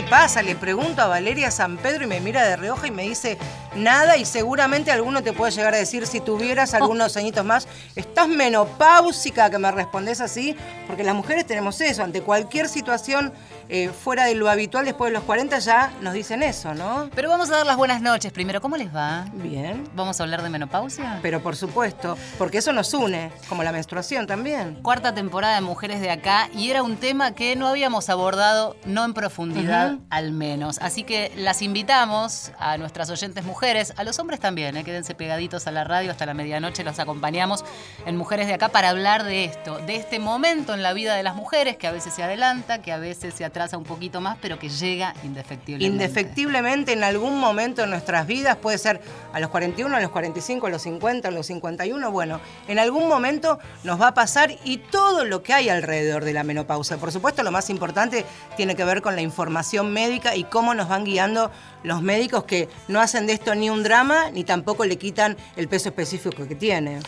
Ay, ¿qué te pasa? Le pregunto a Valeria San Pedro y me mira de reojo y me dice nada y seguramente alguno te puede llegar a decir si tuvieras algunos añitos más, estás menopáusica que me respondes así, porque las mujeres tenemos eso, ante cualquier situación eh, fuera de lo habitual después de los 40 ya nos dicen eso, ¿no? Pero vamos a dar las buenas noches primero. ¿Cómo les va? Bien. ¿Vamos a hablar de menopausia? Pero por supuesto, porque eso nos une, como la menstruación también. Cuarta temporada de Mujeres de Acá y era un tema que no habíamos abordado, no en profundidad al menos. Así que las invitamos a nuestras oyentes mujeres, a los hombres también, ¿eh? quédense pegaditos a la radio hasta la medianoche, los acompañamos en Mujeres de Acá para hablar de esto, de este momento en la vida de las mujeres que a veces se adelanta, que a veces se atrasa un poquito más, pero que llega indefectiblemente. Indefectiblemente en algún momento en nuestras vidas, puede ser a los 41, a los 45, a los 50, a los 51, bueno, en algún momento nos va a pasar y todo lo que hay alrededor de la menopausia. Por supuesto, lo más importante tiene que ver con la información médica y cómo nos van guiando los médicos que no hacen de esto ni un drama ni tampoco le quitan el peso específico que tiene.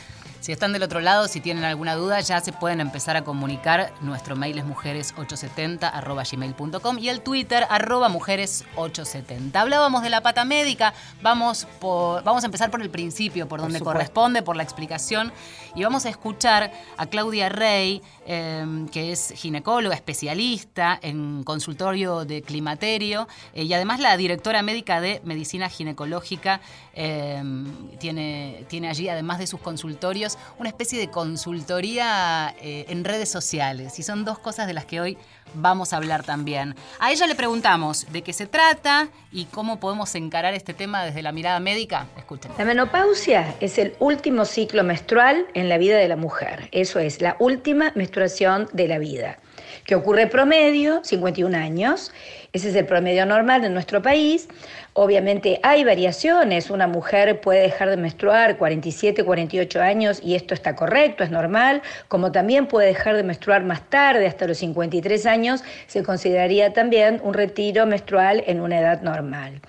Si están del otro lado, si tienen alguna duda, ya se pueden empezar a comunicar. Nuestro mail es mujeres870 y el Twitter arroba mujeres870. Hablábamos de la pata médica, vamos, vamos a empezar por el principio, por donde corresponde, por la explicación, y vamos a escuchar a Claudia Rey, em, que es ginecóloga, especialista en consultorio de climaterio eh, y además la directora médica de medicina ginecológica. Em, tiene, tiene allí, además de sus consultorios, una especie de consultoría eh, en redes sociales. Y son dos cosas de las que hoy vamos a hablar también. A ella le preguntamos de qué se trata y cómo podemos encarar este tema desde la mirada médica. Escuchen. La menopausia es el último ciclo menstrual en la vida de la mujer. Eso es, la última menstruación de la vida, que ocurre promedio 51 años. Ese es el promedio normal en nuestro país. Obviamente hay variaciones, una mujer puede dejar de menstruar 47, 48 años y esto está correcto, es normal, como también puede dejar de menstruar más tarde, hasta los 53 años, se consideraría también un retiro menstrual en una edad normal.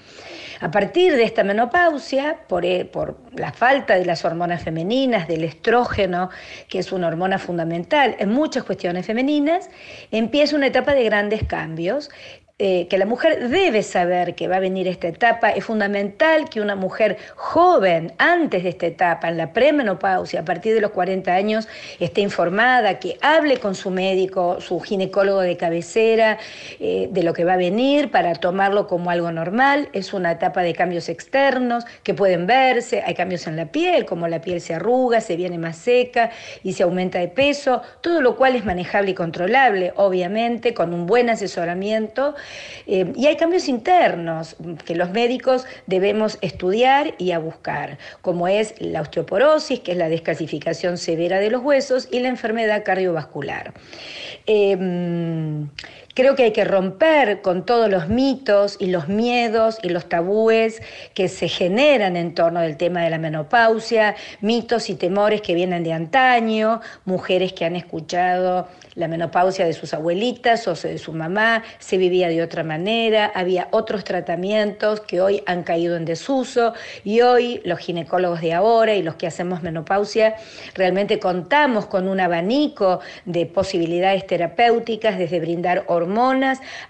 A partir de esta menopausia, por, eh, por, la falta de las hormonas femeninas, del estrógeno, que es una hormona fundamental en muchas cuestiones femeninas, empieza una etapa de grandes cambios eh, que la mujer debe saber que va a venir esta etapa. Es fundamental que una mujer joven, antes de esta etapa, en la premenopausia, a partir de los 40 años, esté informada, que hable con su médico, su ginecólogo de cabecera, eh, de lo que va a venir para tomarlo como algo normal. Es una etapa de cambios externos que pueden verse. Hay cambios en la piel, como la piel se arruga, se viene más seca y se aumenta de peso, todo lo cual es manejable y controlable, obviamente, con un buen asesoramiento eh, y hay cambios internos que los médicos debemos estudiar y a buscar, como es la osteoporosis, que es la descalcificación severa de los huesos, y la enfermedad cardiovascular. Eh, Creo que hay que romper con todos los mitos y los miedos y los tabúes que se generan en torno del tema de la menopausia, mitos y temores que vienen de antaño, mujeres que han escuchado la menopausia de sus abuelitas o de su mamá, se vivía de otra manera, había otros tratamientos que hoy han caído en desuso y hoy los ginecólogos de ahora y los que hacemos menopausia realmente contamos con un abanico de posibilidades terapéuticas desde brindar hormonas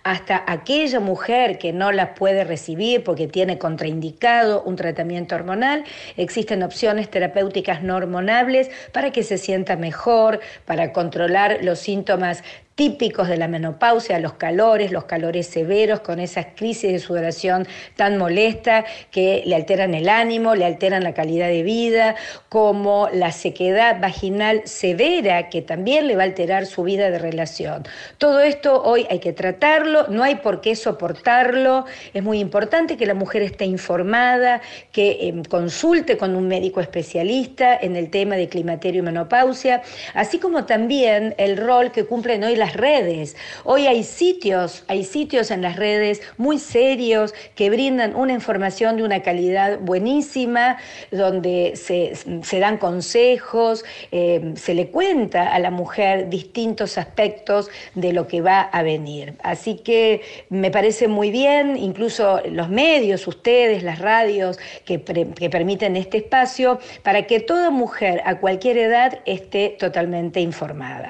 hasta aquella mujer que no las puede recibir porque tiene contraindicado un tratamiento hormonal, existen opciones terapéuticas no hormonables para que se sienta mejor, para controlar los síntomas típicos de la menopausia, los calores, los calores severos, con esas crisis de sudoración tan molesta que le alteran el ánimo, le alteran la calidad de vida, como la sequedad vaginal severa que también le va a alterar su vida de relación. Todo esto hoy hay que tratarlo, no hay por qué soportarlo, es muy importante que la mujer esté informada, que em, consulte con un médico especialista en el tema de climaterio y menopausia, así como también el rol que cumplen hoy las redes. Hoy hay sitios, hay sitios en las redes muy serios que brindan una información de una calidad buenísima, donde se, dan consejos, eh, se le cuenta a la mujer distintos aspectos de lo que va a venir. Así que me parece muy bien, incluso los medios, ustedes, las radios que, que permiten este espacio, para que toda mujer a cualquier edad esté totalmente informada.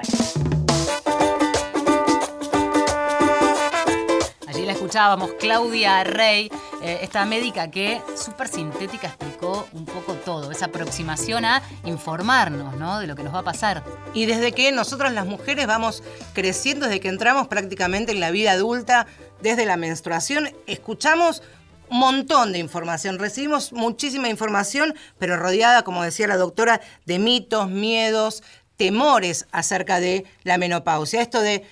Escuchábamos Claudia Rey, eh, esta médica que súper sintética explicó un poco todo, esa aproximación a informarnos ¿no? de lo que nos va a pasar. Y desde que nosotras las mujeres vamos creciendo, desde que entramos prácticamente en la vida adulta, desde la menstruación, escuchamos un montón de información, recibimos muchísima información, pero rodeada, como decía la doctora, de mitos, miedos, temores acerca de la menopausia. Esto de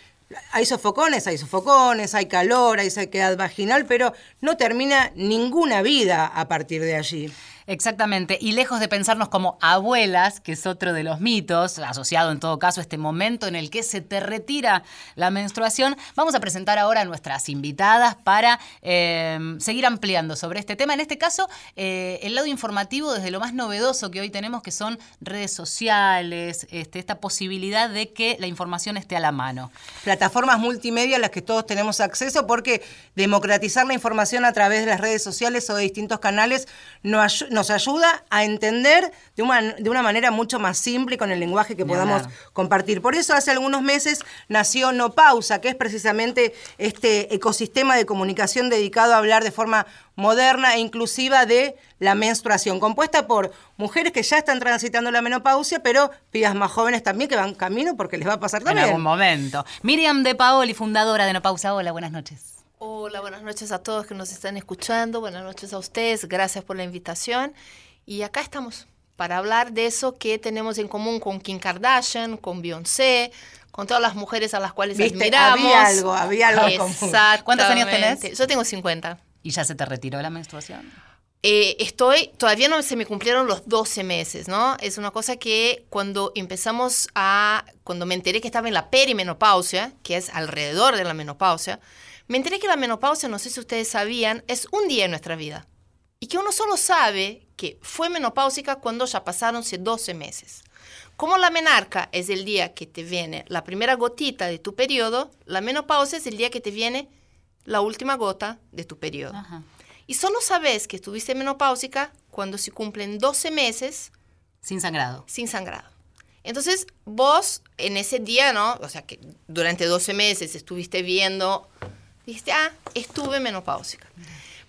hay sofocones, hay sofocones, hay calor, hay sequedad vaginal, pero no termina ninguna vida a partir de allí. Exactamente, y lejos de pensarnos como abuelas, que es otro de los mitos, asociado en todo caso a este momento en el que se te retira la menstruación, vamos a presentar ahora a nuestras invitadas para em, seguir ampliando sobre este tema. En este caso, eh, el lado informativo desde lo más novedoso que hoy tenemos, que son redes sociales, este, esta posibilidad de que la información esté a la mano. Plataformas multimedia a las que todos tenemos acceso, porque democratizar la información a través de las redes sociales o de distintos canales no ayuda nos ayuda a entender de una, de una manera mucho más simple y con el lenguaje que podamos compartir. Por eso hace algunos meses nació No Pausa, que es precisamente este ecosistema de comunicación dedicado a hablar de forma moderna e inclusiva de la menstruación, compuesta por mujeres que ya están transitando la menopausia, pero pibas más jóvenes también que van camino porque les va a pasar también. En algún momento. Miriam de Paoli, fundadora de No Pausa. Hola, buenas noches. Hola, buenas noches a todos que nos están escuchando, buenas noches a ustedes, gracias por la invitación. Y acá estamos para hablar de eso que tenemos en común con Kim Kardashian, con Beyoncé, con todas las mujeres a las cuales admiramos. Había algo, había algo Exactamente. ¿Cuántos años tenés? Yo tengo 50. ¿Y ya se te retiró la menstruación? Eh, estoy, todavía no se me cumplieron los 12 meses, ¿no? Es una cosa que cuando empezamos a, cuando me enteré que estaba en la perimenopausia, que es alrededor de la menopausia, me enteré que la menopausia, no sé si ustedes sabían, es un día en nuestra vida. Y que uno solo sabe que fue menopáusica cuando ya pasaron 12 meses. Como la menarca es el día que te viene la primera gotita de tu periodo, la menopausia es el día que te viene la última gota de tu periodo. Y solo sabes que estuviste menopáusica cuando se cumplen 12 meses. Sin sangrado. Sin sangrado. Entonces, vos en ese día, ¿no? O sea, que durante 12 meses estuviste viendo Dijiste, ah, estuve menopáusica.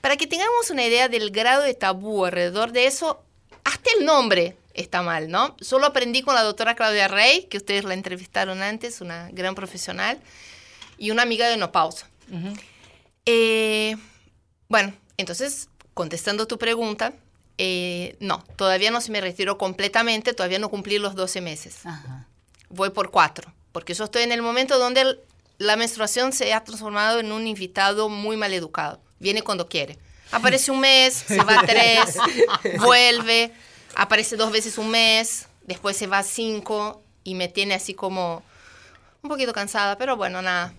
Para que tengamos una idea del grado de tabú alrededor de eso, hasta el nombre está mal, ¿no? Solo aprendí con la doctora Claudia Rey, que ustedes la entrevistaron antes, una gran profesional, y una amiga de Nopausa. Eh, bueno, entonces, contestando tu pregunta, eh, no, todavía no se me retiró completamente, todavía no cumplí los 12 meses. Voy por cuatro, porque yo estoy en el momento donde la menstruación se ha transformado en un invitado muy mal educado. Viene cuando quiere. Aparece un mes, se va tres, vuelve, aparece dos veces un mes, después se va cinco y me tiene así como un poquito cansada, pero bueno, nada.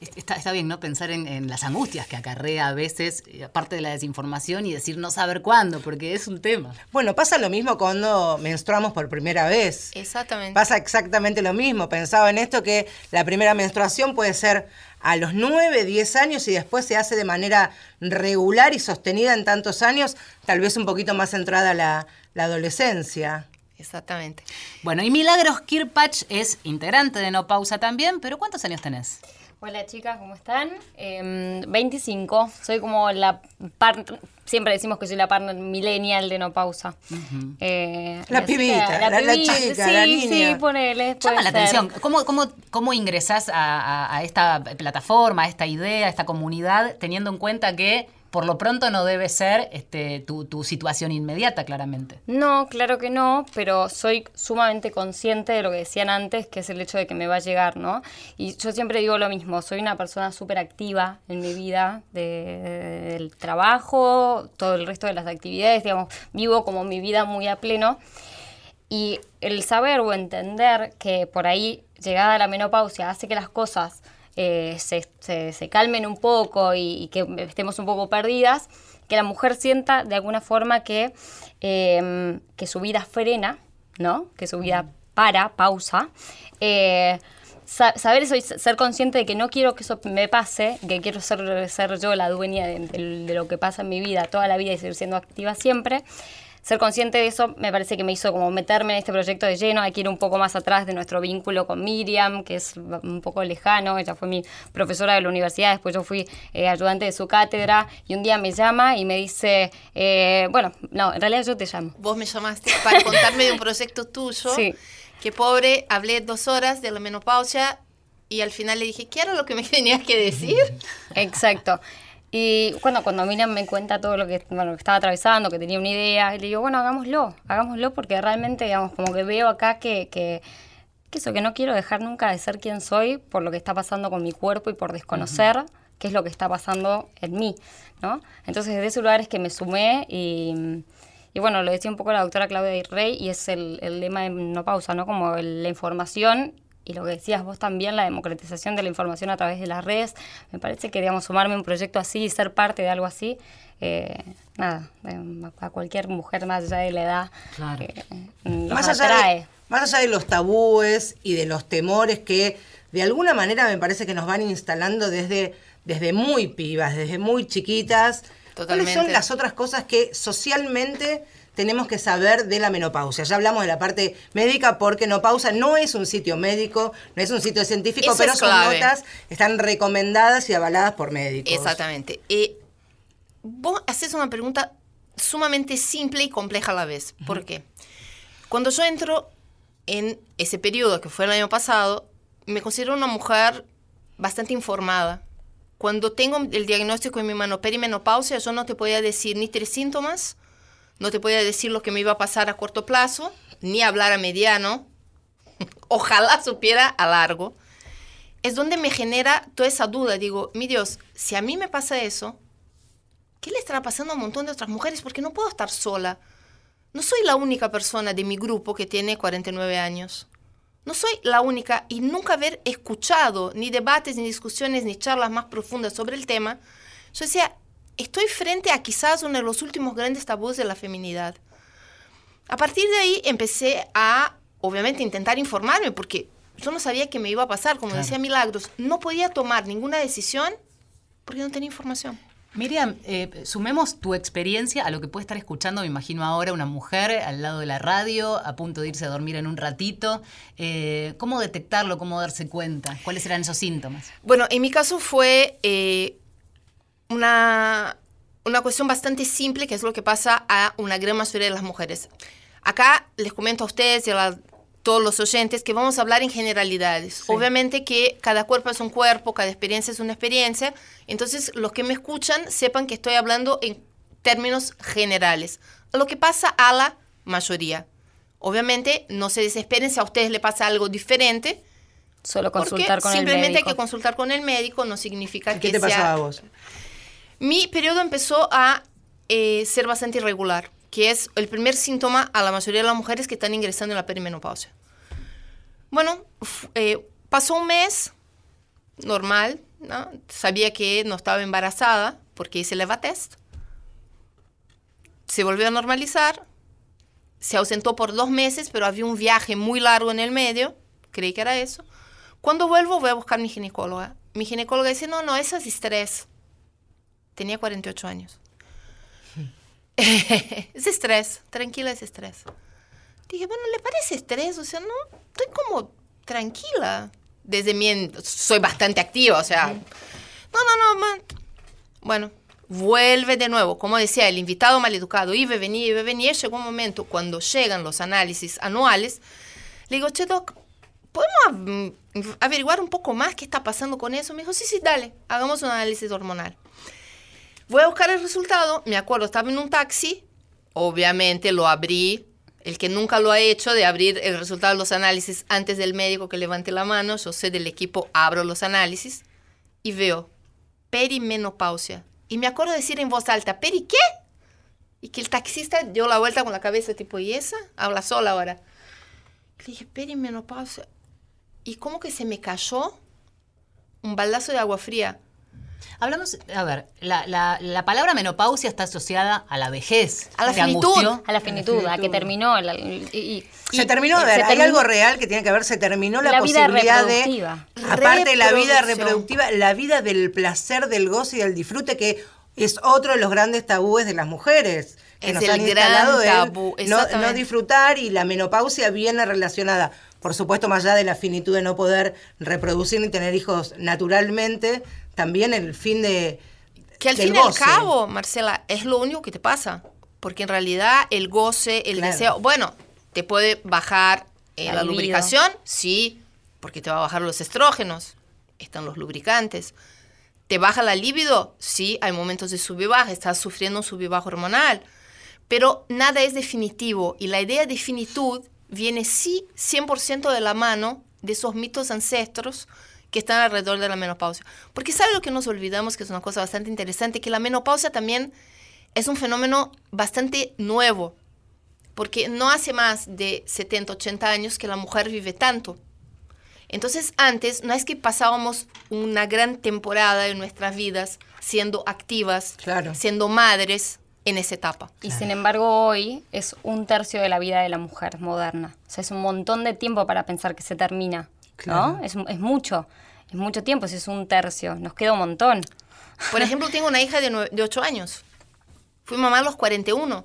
Está, bien, ¿no? Pensar en, las angustias que acarrea a veces, eh, aparte de la desinformación, y decir no saber cuándo, porque es un tema. Bueno, pasa lo mismo cuando menstruamos por primera vez. Exactamente. Pasa exactamente lo mismo. Pensaba en esto que la primera menstruación puede ser a los 9, 10 años y después se hace de manera regular y sostenida en tantos años, tal vez un poquito más centrada la, la adolescencia. Exactamente. Bueno, y Milagros Kirpach es integrante de No Pausa también, pero ¿cuántos años tenés? Hola chicas, ¿cómo están? 25, em, soy como la partner, siempre decimos que soy la partner millennial de No Pausa. Eh, la, pibita, la, chica, sí, la niña. Sí, ponele. Llama la atención, ¿Cómo, cómo, cómo ingresás a, a esta plataforma, a esta idea, a esta comunidad, teniendo en cuenta que por lo pronto no debe ser este, tu, tu, situación inmediata, claramente. No, claro que no, pero soy sumamente consciente de lo que decían antes, que es el hecho de que me va a llegar, ¿no? Y yo siempre digo lo mismo, soy una persona súper activa en mi vida, del trabajo, todo el resto de las actividades, digamos, vivo como mi vida muy a pleno. Y el saber o entender que por ahí, llegada la menopausia, hace que las cosas eh, se, calmen un poco y, que estemos un poco perdidas, que la mujer sienta de alguna forma que, em, que su vida frena, ¿no? que su vida para, pausa. Eh, saber eso y ser consciente de que no quiero que eso me pase, que quiero ser, ser yo la dueña de, lo que pasa en mi vida toda la vida y seguir siendo activa siempre, ser consciente de eso me parece que me hizo como meterme en este proyecto de lleno, hay que ir un poco más atrás de nuestro vínculo con Miriam, que es un poco lejano, ella fue mi profesora de la universidad, después yo fui eh, ayudante de su cátedra y un día me llama y me dice, eh, bueno, no, en realidad yo te llamo. Vos me llamaste para contarme de un proyecto tuyo. Sí. Que pobre, hablé dos horas de la menopausia y al final le dije, ¿qué era lo que me tenías que decir? Exacto. Y bueno, cuando Miriam me cuenta todo lo que, bueno, que estaba atravesando, que tenía una idea, le digo, bueno, hagámoslo, hagámoslo porque realmente, digamos, como que veo acá que, que, que eso, que no quiero dejar nunca de ser quien soy por lo que está pasando con mi cuerpo y por desconocer qué es lo que está pasando en mí, ¿no? Entonces, desde ese lugar es que me sumé y, y bueno, lo decía un poco la doctora Claudia Rey y es el, el lema de no pausa, ¿no? Como el- la información y lo que decías vos también, la democratización de la información a través de las redes. Me parece que, digamos, sumarme a un proyecto así y ser parte de algo así, eh, nada, eh, a cualquier mujer más allá de la edad, Claro. eh, nos Más allá, atrae. de, más allá de los tabúes y de los temores que de alguna manera me parece que nos van instalando desde, desde muy pibas, desde muy chiquitas. Totalmente. ¿Cuáles son las otras cosas que socialmente tenemos que saber de la menopausia? Ya hablamos de la parte médica porque menopausia no es un sitio médico, no es un sitio científico, Eso pero clave. notas, están recomendadas y avaladas por médicos. Exactamente. Eh, vos haces una pregunta sumamente simple y compleja a la vez. ¿Por qué? Cuando yo entro en ese periodo que fue el año pasado, me considero una mujer bastante informada. Cuando tengo el diagnóstico en mi mano perimenopausia, yo no te podía decir ni tres síntomas, no te podía decir lo que me iba a pasar a corto plazo, ni hablar a mediano. Ojalá supiera a largo. Es donde me genera toda esa duda. Digo, mi Dios, si a mí me pasa eso, ¿qué le estará pasando a un montón de otras mujeres? Porque no puedo estar sola. No soy la única persona de mi grupo que tiene 49 años. No soy la única y nunca haber escuchado ni debates, ni discusiones, ni charlas más profundas sobre el tema. Yo decía, estoy frente a quizás uno de los últimos grandes tabús de la feminidad. A partir de ahí empecé a, obviamente, intentar informarme porque yo no sabía qué me iba a pasar. Como Claro. decía Milagros, no podía tomar ninguna decisión porque no tenía información. Miriam, eh, sumemos tu experiencia a lo que puede estar escuchando, me imagino ahora, una mujer al lado de la radio, a punto de irse a dormir en un ratito. Eh, ¿Cómo detectarlo? ¿Cómo darse cuenta? ¿Cuáles eran esos síntomas? Bueno, en mi caso fue eh, una, una cuestión bastante simple, que es lo que pasa a una gran mayoría de las mujeres. Acá les comento a ustedes y a la- todos los oyentes que vamos a hablar en generalidades. Obviamente que cada cuerpo es un cuerpo, cada experiencia es una experiencia. Entonces, los que me escuchan sepan que estoy hablando en términos generales. Lo que pasa a la mayoría. Obviamente, no se desesperen si a ustedes le pasa algo diferente. Solo consultar con el simplemente médico. hay que consultar con el médico, no significa ¿Qué que te sea... pasaba a vos? Mi periodo empezó a eh, ser bastante irregular, que es el primer síntoma a la mayoría de las mujeres que están ingresando en la perimenopausia. Bueno, eh, pasó un mes normal, ¿no? sabía que no estaba embarazada porque hice el EVA test. Se volvió a normalizar, se ausentó por dos meses, pero había un viaje muy largo en el medio, creí que era eso. Cuando vuelvo voy a buscar a mi ginecóloga. Mi ginecóloga dice, no, no, eso es estrés. Tenía 48 años. es estrés, tranquila, es estrés. Dije, bueno, ¿le parece estrés? O sea, no, estoy como tranquila. Desde mi... Soy bastante activa, o sea... No, no, no, man. Bueno, vuelve de nuevo. Como decía, el invitado maleducado iba y venía, iba y venía. Llegó un momento cuando llegan los análisis anuales. Le digo, che, doc, ¿podemos mm, averiguar un poco más qué está pasando con eso? Me dijo, sí, sí, dale, hagamos un análisis hormonal. Voy a buscar el resultado. Me acuerdo, estaba en un taxi. Obviamente lo abrí. El que nunca lo ha hecho de abrir el resultado de los análisis antes del médico que levante la mano. Yo sé del equipo, abro los análisis y veo perimenopausia. Y me acuerdo decir en voz alta, ¿peri qué? Y que el taxista dio la vuelta con la cabeza, tipo, ¿y esa? Habla sola ahora. Le dije, perimenopausia. Y como que se me cayó un baldazo de agua fría. Hablamos, a ver, la, la- la palabra menopausia está asociada a la vejez. A la ¿Te finitud. angustió? A la finitud, a que terminó. la- y- y- Se y- terminó, a se ver, hay terminó- algo real que tiene que ver, se terminó la, La vida posibilidad de, reproductiva. aparte de la vida reproductiva, la vida del placer, del goce y del disfrute, que es otro de los grandes tabúes de las mujeres, que Es nos el han gran instalado del tabú, no, no disfrutar y la menopausia viene relacionada, por supuesto, más allá de la finitud de no poder reproducir ni tener hijos naturalmente, también el fin de Que al fin y al cabo, Marcela, es lo único que te pasa. Porque en realidad el goce, el Claro. deseo, bueno, te puede bajar eh, La libido. lubricación, sí, porque te va a bajar los estrógenos, están los lubricantes. ¿Te baja la libido? Sí, hay momentos de sub y baja, estás sufriendo un sub y baja hormonal. Pero nada es definitivo y la idea de finitud viene sí 100% de la mano de esos mitos ancestros que están alrededor de la menopausia. Porque ¿sabe lo que nos olvidamos? Que es una cosa bastante interesante, que la menopausia también es un fenómeno bastante nuevo, porque no hace más de 70, 80 años que la mujer vive tanto. Entonces antes no es que pasábamos una gran temporada en nuestras vidas siendo activas, Claro. siendo madres en esa etapa. Y sin embargo hoy es un tercio de la vida de la mujer moderna. O sea, es un montón de tiempo para pensar que se termina. Claro. ¿no? Es, es mucho. Es mucho tiempo, es un tercio. Nos queda un montón. Por ejemplo, tengo una hija de, nue- de 8 años. Fui mamá a los 41.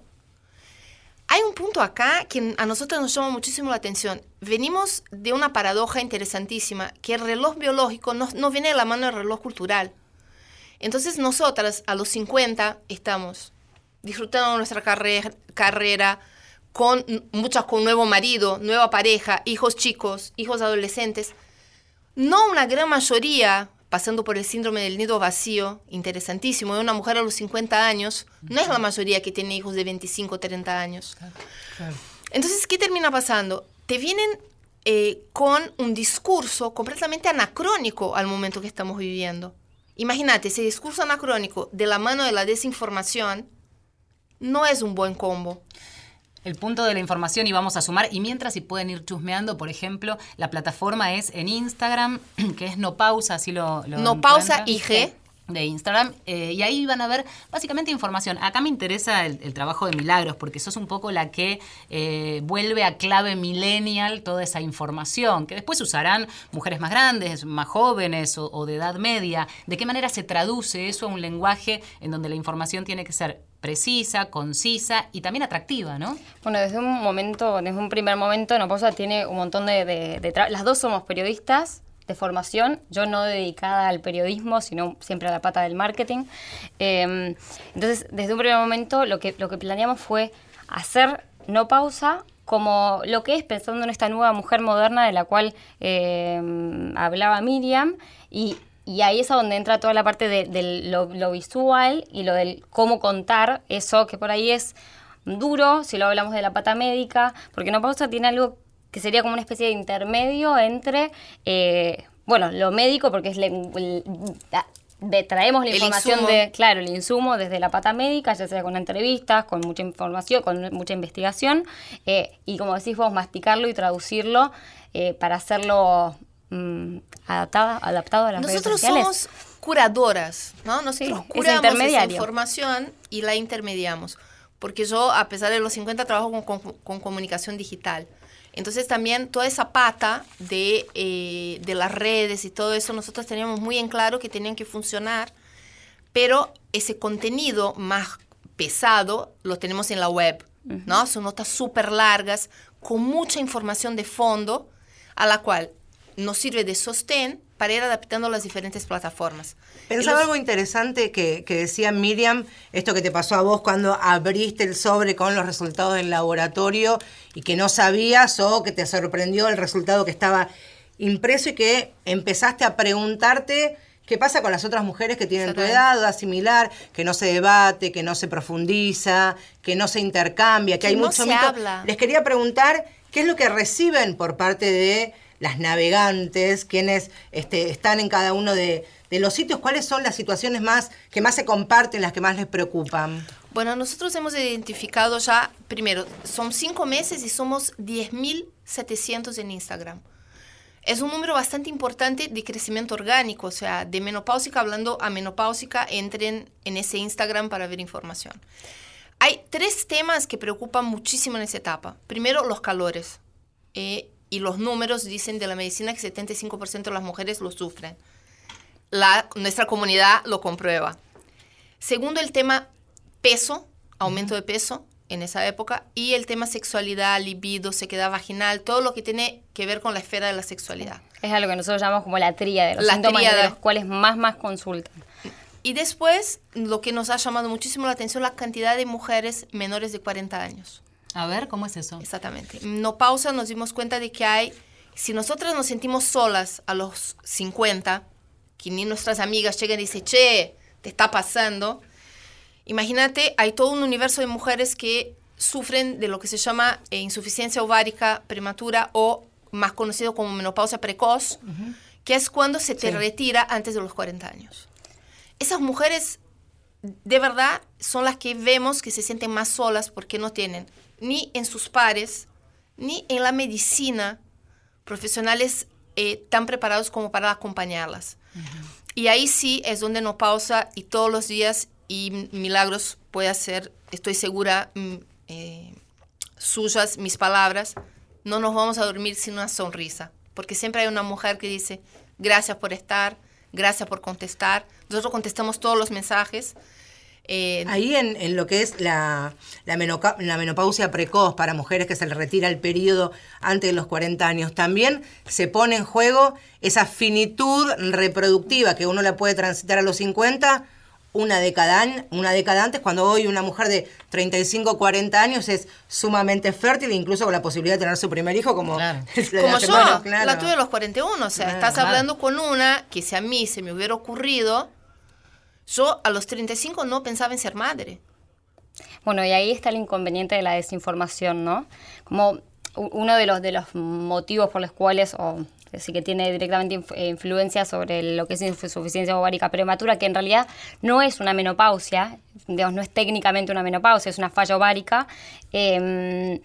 Hay un punto acá que a nosotros nos llama muchísimo la atención. Venimos de una paradoja interesantísima, que el reloj biológico no, no viene de la mano del reloj cultural. Entonces nosotras a los 50 estamos disfrutando de nuestra carre- carrera, con muchas con nuevo marido, nueva pareja, hijos chicos, hijos adolescentes. No una gran mayoría pasando por el síndrome del nido vacío, interesantísimo, de una mujer a los 50 años, no es la mayoría que tiene hijos de 25 o 30 años. Entonces, ¿qué termina pasando? Te vienen eh, con un discurso completamente anacrónico al momento que estamos viviendo. Imagínate, ese discurso anacrónico de la mano de la desinformación no es un buen combo. El punto de la información y vamos a sumar. Y mientras, si pueden ir chusmeando, por ejemplo, la plataforma es en Instagram, que es No Pausa, así lo. lo No Pausa. IG. De Instagram. eh, y ahí van a ver básicamente información. Acá me interesa el, el trabajo de Milagros, porque sos un poco la que eh, vuelve a clave millennial toda esa información, que después usarán mujeres más grandes, más jóvenes o, o de edad media. ¿De qué manera se traduce eso a un lenguaje en donde la información tiene que ser precisa, concisa y también atractiva, ¿no? Bueno, desde un momento, desde un primer momento, Noposa tiene un montón de, de, Las dos somos periodistas de formación, yo no dedicada al periodismo, sino siempre a la pata del marketing. Eh, entonces, desde un primer momento, lo que, lo que planeamos fue hacer no pausa como lo que es pensando en esta nueva mujer moderna de la cual eh, hablaba Miriam y y ahí es a donde entra toda la parte de, de lo, lo visual y lo del cómo contar eso, que por ahí es duro, si lo hablamos de la pata médica, porque no pausa tiene algo que sería como una especie de intermedio entre, eh, bueno, lo médico, porque es la- de- traemos la El información insumo. de, claro, el insumo desde la pata médica, ya sea con entrevistas, con mucha información, con mucha investigación, eh, y como decís vos, masticarlo y traducirlo eh, para hacerlo mm, adaptado, adaptado a las Nosotros redes sociales. somos curadoras, ¿no? Nosotros Sí, curamos esa información y la intermediamos. Porque yo, a pesar de los 50, trabajo con, con- con comunicación digital. Entonces también toda esa pata de, eh, de las redes y todo eso, nosotros teníamos muy en claro que tenían que funcionar, pero ese contenido más pesado lo tenemos en la web, ¿no? Son notas súper largas, con mucha información de fondo, a la cual nos sirve de sostén para ir adaptando las diferentes plataformas. Pensaba Los- algo interesante que, que decía Miriam, esto que te pasó a vos cuando abriste el sobre con los resultados del laboratorio y que no sabías o que te sorprendió el resultado que estaba impreso y que empezaste a preguntarte qué pasa con las otras mujeres que tienen tu edad, edad similar, que no se debate, que no se profundiza, que no se intercambia, que, Que hay no mucho se mito. habla. Les quería preguntar qué es lo que reciben por parte de las navegantes, quienes este, están en cada uno de, los sitios, cuáles son las situaciones más que más se comparten, las que más les preocupan. Bueno, nosotros hemos identificado ya, primero, son cinco meses y somos 10.700 en Instagram. Es un número bastante importante de crecimiento orgánico, o sea, de menopáusica hablando a menopáusica, entren en ese Instagram para ver información. Hay tres temas que preocupan muchísimo en esa etapa. Primero, los calores. Eh, y los números dicen de la medicina que 75% de las mujeres lo sufren. La, nuestra comunidad lo comprueba. Segundo, el tema peso, aumento de peso en esa época, y el tema sexualidad, libido, sequedad vaginal, todo lo que tiene que ver con la esfera de la sexualidad. Es algo que nosotros llamamos como la tríada, los La síntomas de los cuales más más consultan. Y después, lo que nos ha llamado muchísimo la atención, la cantidad de mujeres menores de 40 años. A ver, ¿cómo es eso? Exactamente. No pausa, nos dimos cuenta de que hay, si nosotras nos sentimos solas a los 50, que ni nuestras amigas llegan y dicen, che, te está pasando, imagínate, hay todo un universo de mujeres que sufren de lo que se llama eh, insuficiencia ovárica prematura o más conocido como menopausia precoz, que es cuando se te Sí. retira antes de los 40 años. Esas mujeres de verdad son las que vemos que se sienten más solas porque no tienen ni en sus pares, ni en la medicina profesionales eh, tan preparados como para acompañarlas. Y ahí sí es donde no pausa y todos los días y milagros puede hacer, estoy segura, eh, suyas, mis palabras, no nos vamos a dormir sin una sonrisa, porque siempre hay una mujer que dice, gracias por estar, gracias por contestar. Nosotros contestamos todos los mensajes. Eh, Ahí en, en lo que es la, la, menoca- la menopausia precoz para mujeres que se les retira el periodo antes de los 40 años, también se pone en juego esa finitud reproductiva que uno la puede transitar a los 50, una década, una década antes, cuando hoy una mujer de 35 40 años es sumamente fértil, incluso con la posibilidad de tener su primer hijo, como, Claro. la Como de- yo, claro. la tuve a los 41, o sea, Claro, estás claro. hablando con una que si a mí se me hubiera ocurrido, yo a los 35 no pensaba en ser madre. Bueno, y ahí está el inconveniente de la desinformación, ¿no? Como uno de los, de los motivos por los cuales, o sí que tiene directamente eh, influencia sobre lo que es insuficiencia ovárica prematura, que en realidad no es una menopausia, digamos, no es técnicamente una menopausia, es una falla ovárica. eh,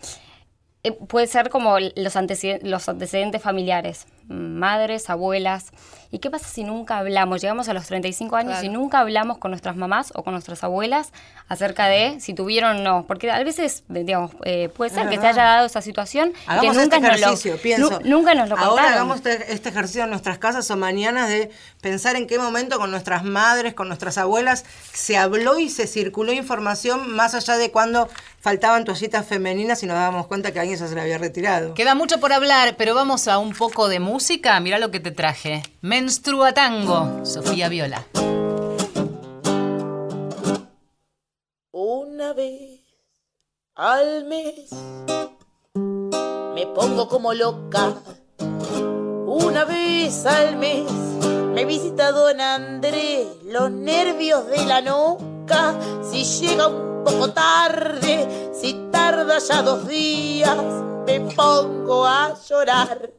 eh, puede ser como los, los antecedentes familiares, madres, abuelas. ¿Y qué pasa si nunca hablamos? Llegamos a los 35 años Claro. y nunca hablamos con nuestras mamás o con nuestras abuelas acerca de si tuvieron o no. Porque a veces, digamos, eh, puede ser que se haya dado esa situación Hagamos que nunca este nos lo- ejercicio, pienso. nu- nunca nos lo Ahora contaron. hagamos este, este ejercicio en nuestras casas o mañanas de pensar en qué momento con nuestras madres, con nuestras abuelas, se habló y se circuló información más allá de cuando faltaban toallitas femeninas y nos dábamos cuenta que alguien ya se la había retirado. Queda mucho por hablar, pero vamos a un poco de música. Mira lo que te traje. Menstrua Tango, Sofía Viola. Una vez al mes me pongo como loca. Una vez al mes me visita don Andrés los nervios de la nuca. Si llega un poco tarde, si tarda ya dos días, me pongo a llorar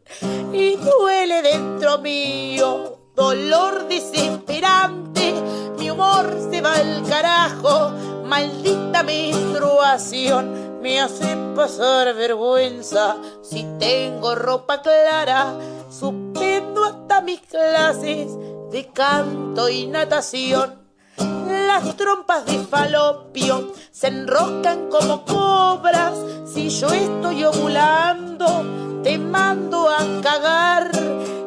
y duele dentro mío dolor desesperante. Mi humor se va al carajo, maldita menstruación. Me hace pasar vergüenza si tengo ropa clara. Suspendo hasta mis clases de canto y natación. Las trompas de falopio se enroscan como cobras. Si yo estoy ovulando, te mando a cagar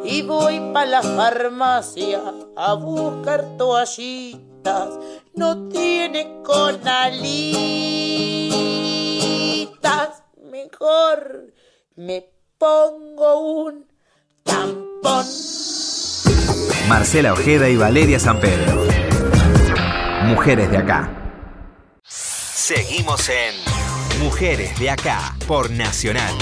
y voy pa' la farmacia a buscar toallitas. No tiene conalitas. Mejor me pongo un tampón. Marcela Ojeda y Valeria San Pedro. Mujeres de acá. Seguimos en Mujeres de acá por Nacional.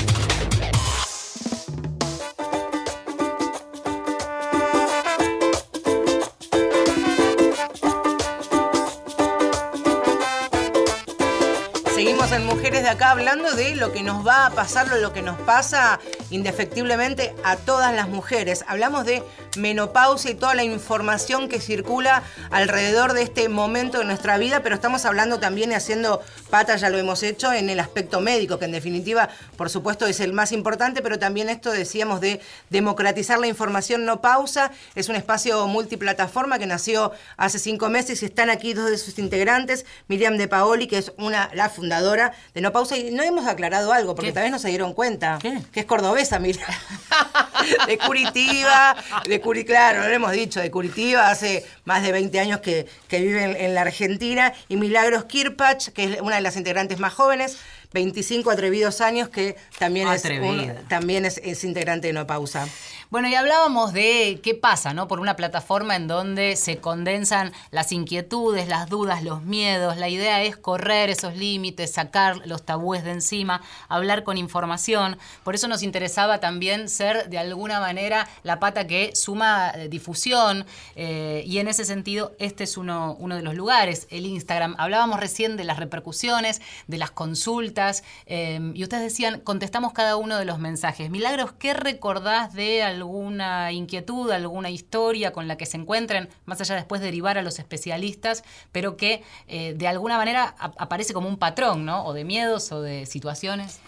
Seguimos en Mujeres de Acá hablando de lo que nos va a pasar, lo que nos pasa indefectiblemente a todas las mujeres. Hablamos de menopausia y toda la información que circula alrededor de este momento de nuestra vida, pero estamos hablando también y haciendo patas, ya lo hemos hecho, en el aspecto médico, que en definitiva, por supuesto, es el más importante, pero también esto decíamos de democratizar la información no pausa. Es un espacio multiplataforma que nació hace cinco meses y están aquí dos de sus integrantes, Miriam de Paoli, que es una, la fundadora de No Pausa, y no hemos aclarado algo, porque ¿Qué? tal vez no se dieron cuenta, ¿Qué? que es cordobesa, Miriam. de Curitiba, de Claro, lo hemos dicho, de Curitiba, hace más de 20 años que, que vive en la Argentina, y Milagros Kirpach, que es una de las integrantes más jóvenes, 25 atrevidos años, que también, es, un- también es, es integrante de No Pausa. Bueno, y hablábamos de qué pasa, ¿no? Por una plataforma en donde se condensan las inquietudes, las dudas, los miedos. La idea es correr esos límites, sacar los tabúes de encima, hablar con información. Por eso nos interesaba también ser, de alguna manera, la pata que suma eh, difusión. eh, y en ese sentido, este es uno, uno de los lugares, el Instagram. Hablábamos recién de las repercusiones, de las consultas. Eh, y ustedes decían, contestamos cada uno de los mensajes. Milagros, ¿qué recordás de alguna inquietud, alguna historia con la que se encuentren, más allá después de derivar a los especialistas, pero que eh, de alguna manera ap- aparece como un patrón, ¿no? O de miedos o de situaciones.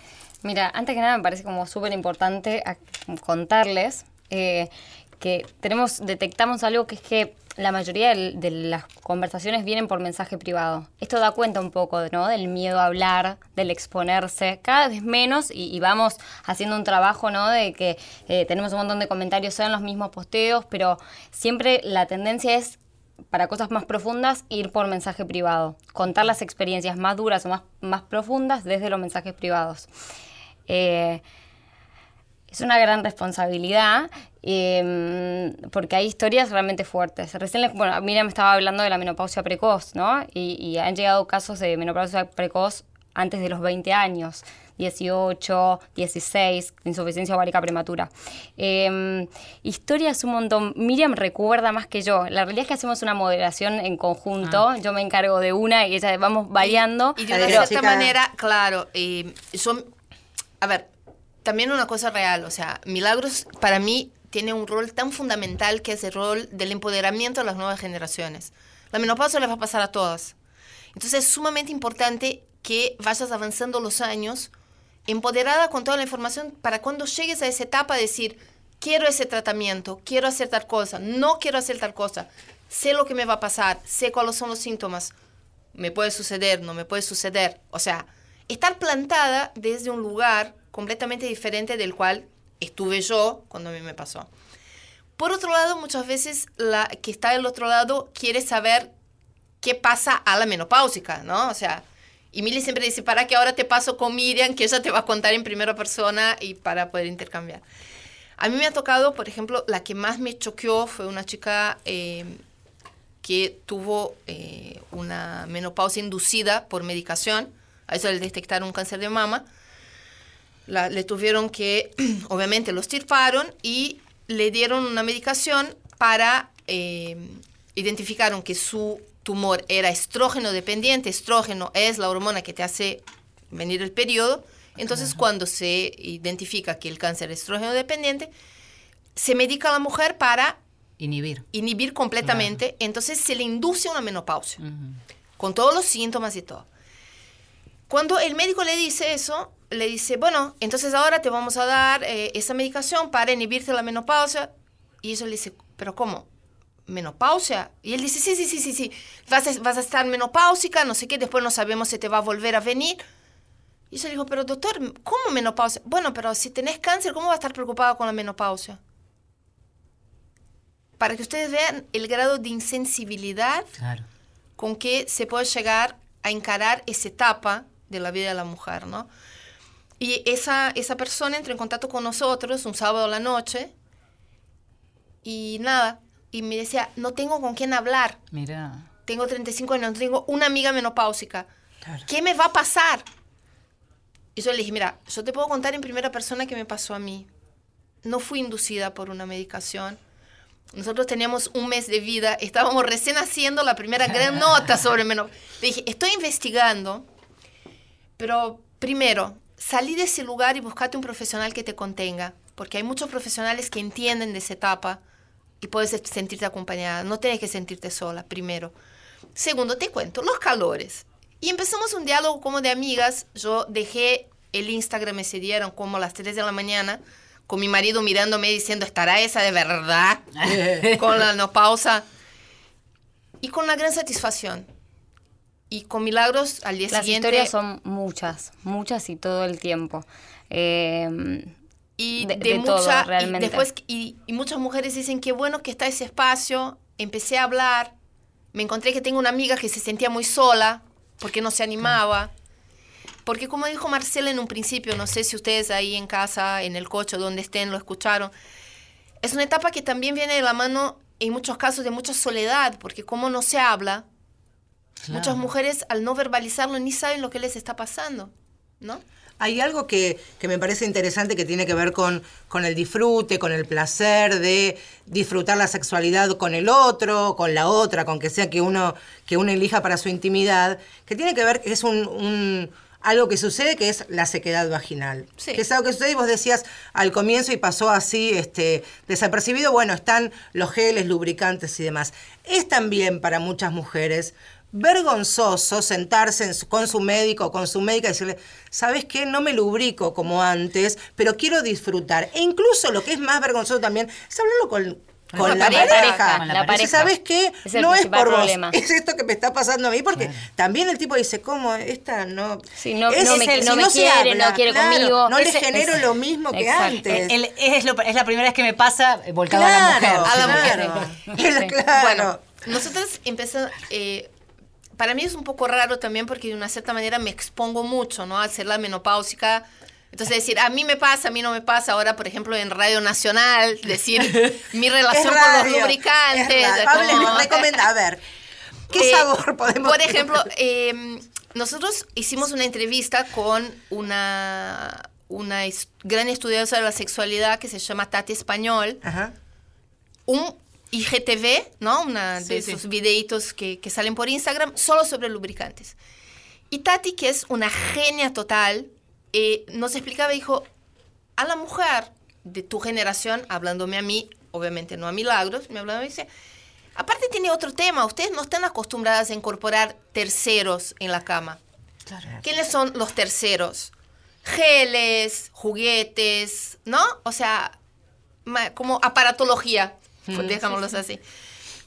Mira, antes que nada me parece como súper importante contarles eh, que tenemos, detectamos algo que es que la mayoría de las conversaciones vienen por mensaje privado. Esto da cuenta un poco ¿no? del miedo a hablar, del exponerse, cada vez menos y, y vamos haciendo un trabajo ¿no? de que eh, tenemos un montón de comentarios en los mismos posteos, pero siempre la tendencia es para cosas más profundas, ir por mensaje privado. Contar las experiencias más duras o más, más profundas desde los mensajes privados. Eh, es una gran responsabilidad eh, porque hay historias realmente fuertes. Recién, bueno, Miriam estaba hablando de la menopausia precoz, ¿no? Y, y han llegado casos de menopausia precoz antes de los 20 años, 18, 16, insuficiencia ovárica prematura. Eh, historias un montón. Miriam recuerda más que yo. La realidad es que hacemos una moderación en conjunto. Yo me encargo de una y ella vamos variando. Y de una Pero- cierta manera, claro, eh, son, a ver, también una cosa real, o sea, Milagros para mí tiene un rol tan fundamental que es el rol del empoderamiento de las nuevas generaciones. La menopausia le va a pasar a todas. Entonces es sumamente importante que vayas avanzando los años empoderada con toda la información para cuando llegues a esa etapa decir, quiero ese tratamiento, quiero hacer tal cosa, no quiero hacer tal cosa, sé lo que me va a pasar, sé cuáles son los síntomas, me puede suceder, no me puede suceder. O sea, estar plantada desde un lugar completamente diferente del cual estuve yo cuando a mí me pasó. Por otro lado, muchas veces la que está del otro lado quiere saber qué pasa a la menopáusica, ¿no? O sea, y Mili siempre dice, para que ahora te paso con Miriam, que ella te va a contar en primera persona y para poder intercambiar. A mí me ha tocado, por ejemplo, la que más me choqueó fue una chica eh, que tuvo eh, una menopausia inducida por medicación. A eso le detectaron un cáncer de mama. La- le tuvieron que, obviamente, los tirparon y le dieron una medicación para, eh, identificaron que su tumor era estrógeno dependiente. Estrógeno es la hormona que te hace venir el periodo. Entonces, cuando se identifica que el cáncer es estrógeno dependiente, se medica a la mujer para Inhibir. inhibir completamente, entonces se le induce una menopausia, con todos los síntomas y todo. Cuando el médico le dice eso, le dice, bueno, entonces ahora te vamos a dar eh, esa medicación para inhibirte la menopausia. Y eso le dice, pero ¿cómo? ¿Menopausia? Y él dice, sí, sí, sí, sí, sí, vas a, vas a estar menopáusica, no sé qué, después no sabemos si te va a volver a venir. Y yo le digo, pero doctor, ¿cómo menopausia? Bueno, pero si tenés cáncer, ¿cómo va a estar preocupado con la menopausia? Para que ustedes vean el grado de insensibilidad Claro. con que se puede llegar a encarar esa etapa de la vida de la mujer, ¿no? Y esa, esa persona entró en contacto con nosotros un sábado a la noche y nada, y me decía, no tengo con quién hablar, Mira. tengo 35 años, tengo una amiga menopáusica, ¿qué me va a pasar? Y yo le dije, mira, yo te puedo contar en primera persona qué me pasó a mí. No fui inducida por una medicación. Nosotros teníamos un mes de vida, estábamos recién haciendo la primera gran nota sobre menopausia. Le dije, estoy investigando, pero primero, salí de ese lugar y buscate un profesional que te contenga, porque hay muchos profesionales que entienden de esa etapa y puedes sentirte acompañada, no tienes que sentirte sola, primero. Segundo, te cuento, los calores. Y empezamos un diálogo como de amigas. Yo dejé el Instagram ese día, eran como las 3 de la mañana, con mi marido mirándome diciendo, ¿estará esa de verdad? con la no pausa. Y con una gran satisfacción. Y con milagros al día Las siguiente. historias son muchas, muchas y todo el tiempo. Eh, y de- de, de todo, mucha, y realmente. después y, y muchas mujeres dicen que bueno que está ese espacio, empecé a hablar, me encontré que tengo una amiga que se sentía muy sola porque no se animaba. Porque como dijo Marcela en un principio, no sé si ustedes ahí en casa, en el coche, donde estén, lo escucharon, es una etapa que también viene de la mano en muchos casos de mucha soledad, porque como no se habla, muchas mujeres al no verbalizarlo ni saben lo que les está pasando, ¿no? Hay algo que, que me parece interesante que tiene que ver con, con el disfrute, con el placer de disfrutar la sexualidad con el otro, con la otra, con que sea que uno, que uno elija para su intimidad, que tiene que ver, que es un, un- algo que sucede que es la sequedad vaginal. Sí. Que es algo que sucede y vos decías al comienzo y pasó así este, desapercibido, bueno, están los geles, lubricantes y demás. Es también para muchas mujeres vergonzoso sentarse en su- con su médico o con su médica y decirle, ¿sabes qué? No me lubrico como antes, pero quiero disfrutar. E incluso lo que es más vergonzoso también es hablarlo con, con la la, pareja. pareja. Con la. ¿Sabes qué? Es no es por vos, es esto que me está pasando a mí, porque también el tipo dice, ¿cómo? Esta no... Sí, no- Es no me- el- no si me se quiere, no quiere claro, conmigo. No le genero ese- lo mismo que Exacto. antes. El- es, lo- es la primera vez que me pasa eh, volcado a la mujer. A la claro. mujer. Claro. Bueno, nosotros empezamos... eh, para mí es un poco raro también porque de una cierta manera me expongo mucho, ¿no? Al ser la menopáusica. Entonces decir, a mí me pasa, a mí no me pasa. Ahora, por ejemplo, en Radio Nacional, decir mi relación con los lubricantes. como- recomienda, a ver, ¿qué Eh, sabor podemos Por ejemplo, eh, nosotros hicimos una entrevista con una, una gran estudiosa de la sexualidad que se llama Tati Español, Ajá. un IGTV, ¿no? Una de Sí, sí. esos videitos que, que salen por Instagram, solo sobre lubricantes. Y Tati, que es una genia total, eh, nos explicaba, dijo, a la mujer de tu generación, hablándome a mí, obviamente no a Milagros, me hablaba y dice, aparte tiene otro tema, ustedes no están acostumbradas a incorporar terceros en la cama. ¿Quiénes son los terceros? Geles, juguetes, ¿no? O sea, como aparatología, pues, dejámoslos así.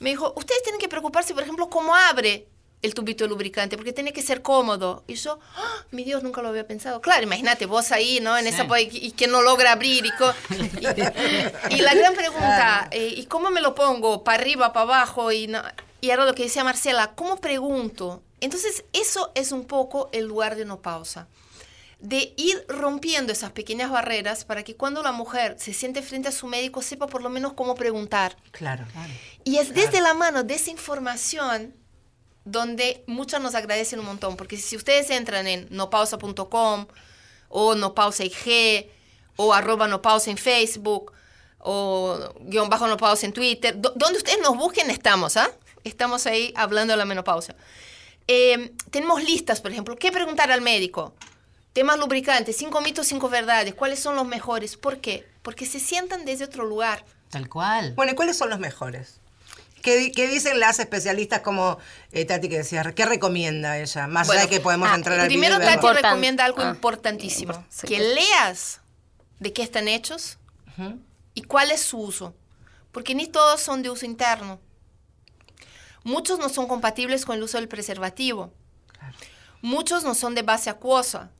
Me dijo, ustedes tienen que preocuparse, por ejemplo, cómo abre el tubito de lubricante, porque tiene que ser cómodo. Y yo, ¡ah! mi Dios, nunca lo había pensado. Claro, imagínate, vos ahí, ¿no? En esa po- y, y que no logra abrir. Y, co- y- y la gran pregunta, eh, ¿y cómo me lo pongo? ¿Para arriba, para abajo? Y, no- y era lo que decía Marcela, ¿cómo pregunto? Entonces, eso es un poco el lugar de no pausa de ir rompiendo esas pequeñas barreras para que cuando la mujer se siente frente a su médico sepa por lo menos cómo preguntar. Claro. Y es desde la mano de esa información donde muchas nos agradecen un montón, porque si ustedes entran en nopausa.com o nopausa IG o arroba nopausa en Facebook o guion bajo nopausa en Twitter, do- donde ustedes nos busquen estamos, ¿ah? Estamos ahí hablando de la menopausia. Eh, tenemos listas, por ejemplo, ¿qué preguntar al médico? Temas lubricantes, cinco mitos, cinco verdades, ¿cuáles son los mejores? ¿Por qué? Porque se sientan desde otro lugar. Tal cual. Bueno, ¿y cuáles son los mejores? ¿Qué, qué dicen las especialistas como eh, Tati que decía? ¿Qué recomienda ella? Más allá Bueno, de que podemos ah, entrar al Primero verlo. Tati recomienda algo Ah, importantísimo, sí, que leas de qué están hechos y cuál es su uso, porque ni todos son de uso interno. Muchos no son compatibles con el uso del preservativo. Muchos no son de base acuosa.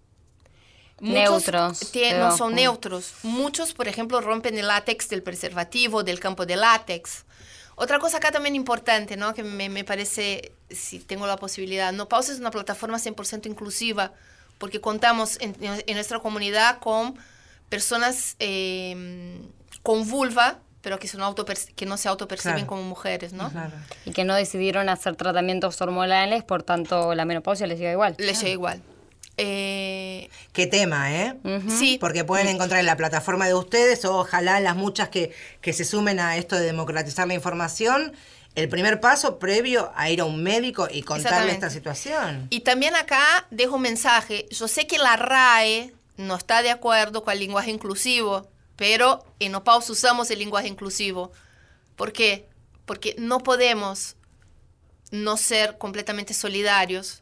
Muchos Neutros, no son mm. neutros. Muchos, por ejemplo, rompen el látex del preservativo, del campo de látex. Otra cosa acá también importante, ¿no? que me, me parece, si tengo la posibilidad, No Pausa es una plataforma 100% inclusiva, porque contamos en, en nuestra comunidad con personas eh, con vulva, pero que, son autoper- que no se autoperciben Claro. como mujeres, ¿no? Claro. Y que no decidieron hacer tratamientos hormonales, por tanto la menopausia les llega igual. Les llega igual. Eh, Qué tema, ¿eh? Sí, Porque pueden encontrar en la plataforma de ustedes o ojalá las muchas que, que se sumen a esto de democratizar la información, el primer paso previo a ir a un médico y contarle esta situación. Y también acá dejo un mensaje. Yo sé que la RAE no está de acuerdo con el lenguaje inclusivo, pero en Opaus usamos el lenguaje inclusivo. ¿Por qué? Porque no podemos no ser completamente solidarios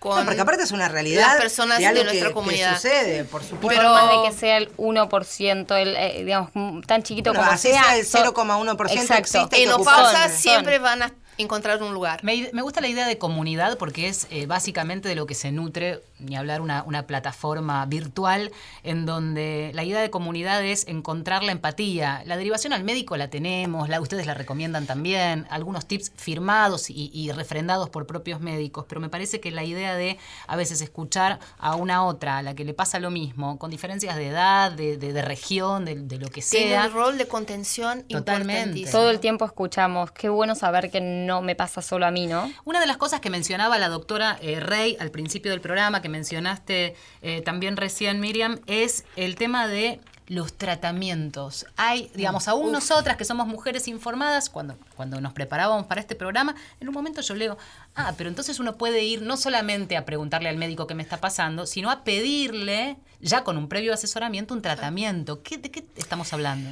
con No, porque aparte es una realidad las personas de, algo de nuestra que- comunidad. que sucede, por supuesto. Pero- más de que sea el 1%, el, eh, digamos, tan chiquito Bueno, como así sea. sea el son- 0,1% Exacto. existe, en que Opausa siempre van a encontrar un lugar. Me, me gusta la idea de comunidad porque es eh, básicamente de lo que se nutre, ni hablar una, una plataforma virtual en donde la idea de comunidad es encontrar la empatía. La derivación al médico la tenemos, la, ustedes la recomiendan también, algunos tips firmados y, y refrendados por propios médicos, pero me parece que la idea de a veces escuchar a una otra, a la que le pasa lo mismo, con diferencias de edad, de, de- de región, de, de lo que Tiene sea. un rol de contención Totalmente. Todo el tiempo escuchamos, qué bueno saber que no me pasa solo a mí, ¿no? Una de las cosas que mencionaba la doctora eh, Rey al principio del programa, que mencionaste eh, también recién, Miriam, es el tema de los tratamientos. Hay, digamos, aún nosotras que somos mujeres informadas, cuando, cuando nos preparábamos para este programa, en un momento yo leo, ah, pero entonces uno puede ir no solamente a preguntarle al médico qué me está pasando, sino a pedirle, ya con un previo asesoramiento, un tratamiento. ¿Qué, ¿De qué estamos hablando?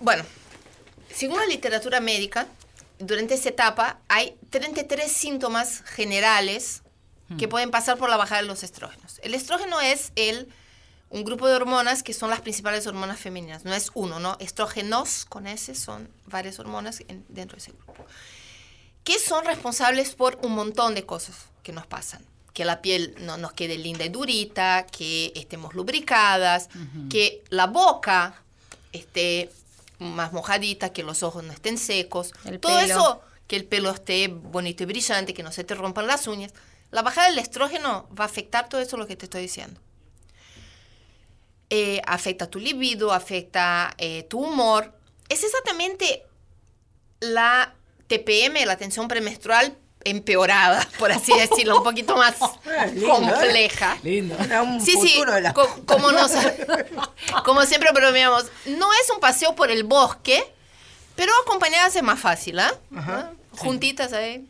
Bueno, según la literatura médica, durante esa etapa hay 33 síntomas generales que pueden pasar por la bajada de los estrógenos. El estrógeno es el, un grupo de hormonas que son las principales hormonas femeninas. No es uno, ¿no? Estrógenos con S son varias hormonas en- dentro de ese grupo. Que son responsables por un montón de cosas que nos pasan. Que la piel no nos quede linda y durita, que estemos lubricadas, que la boca esté más mojadita, que los ojos no estén secos. El Todo pelo. eso, que el pelo esté bonito y brillante, que no se te rompan las uñas. La bajada del estrógeno va a afectar todo eso lo que te estoy diciendo. Eh, afecta tu libido, afecta eh, tu humor. Es exactamente la TPM, la tensión premenstrual empeorada, por así decirlo, un poquito más Ah, lindo, ¿eh? compleja. Lindo. Un Sí, sí, de la- co- como, nos, como siempre bromeamos, no es un paseo por el bosque, pero acompañadas es más fácil, ¿ah? ¿Ah? Juntitas ahí.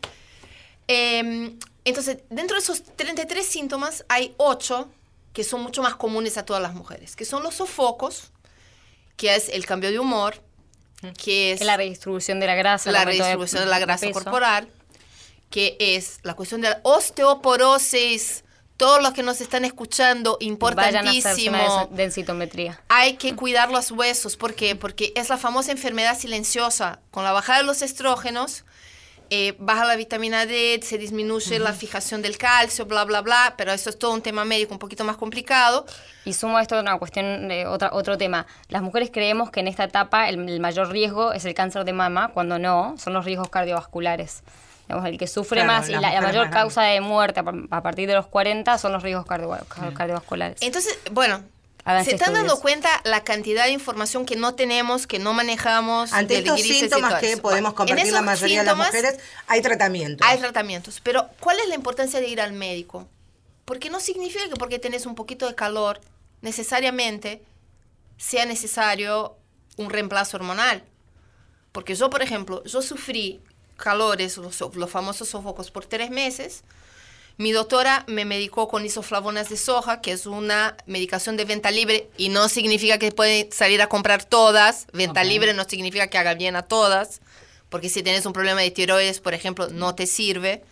Em, entonces, dentro de esos 33 síntomas hay 8 que son mucho más comunes a todas las mujeres, que son los sofocos, que es el cambio de humor, que es la redistribución de la grasa. la redistribución de la grasa peso. corporal, que es la cuestión de la osteoporosis. Todos los que nos están escuchando, Vayan a hacerse importantísimo. una densitometría. Hay que cuidar los huesos. ¿Por qué? Porque es la famosa enfermedad silenciosa. Con la bajada de los estrógenos, eh, baja la vitamina D, se disminuye la fijación del calcio, bla, bla, bla. Pero eso es todo un tema médico un poquito más complicado. Y sumo a esto una cuestión, de otra, otro tema. Las mujeres creemos que en esta etapa el, el mayor riesgo es el cáncer de mama, cuando no, son los riesgos cardiovasculares. Digamos, el que sufre Claro, más y la, mayor más causa de muerte a, par- a partir de los 40 son los riesgos cardio- car- cardiovasculares. Entonces, bueno, se están dando cuenta la cantidad de información que no tenemos, que no manejamos. Ante estos síntomas todo que eso. podemos compartir la mayoría de las mujeres, hay tratamientos. Hay tratamientos. Pero, ¿cuál es la importancia de ir al médico? Porque no significa que porque tenés un poquito de calor, necesariamente sea necesario un reemplazo hormonal. Porque yo, por ejemplo, yo sufrí calores, los, so- los famosos sofocos, por tres meses. Mi doctora me medicó con isoflavonas de soja, que es una medicación de venta libre y no significa que pueden salir a comprar todas. Venta libre no significa que haga bien a todas, porque si tienes un problema de tiroides, por ejemplo, no te sirve.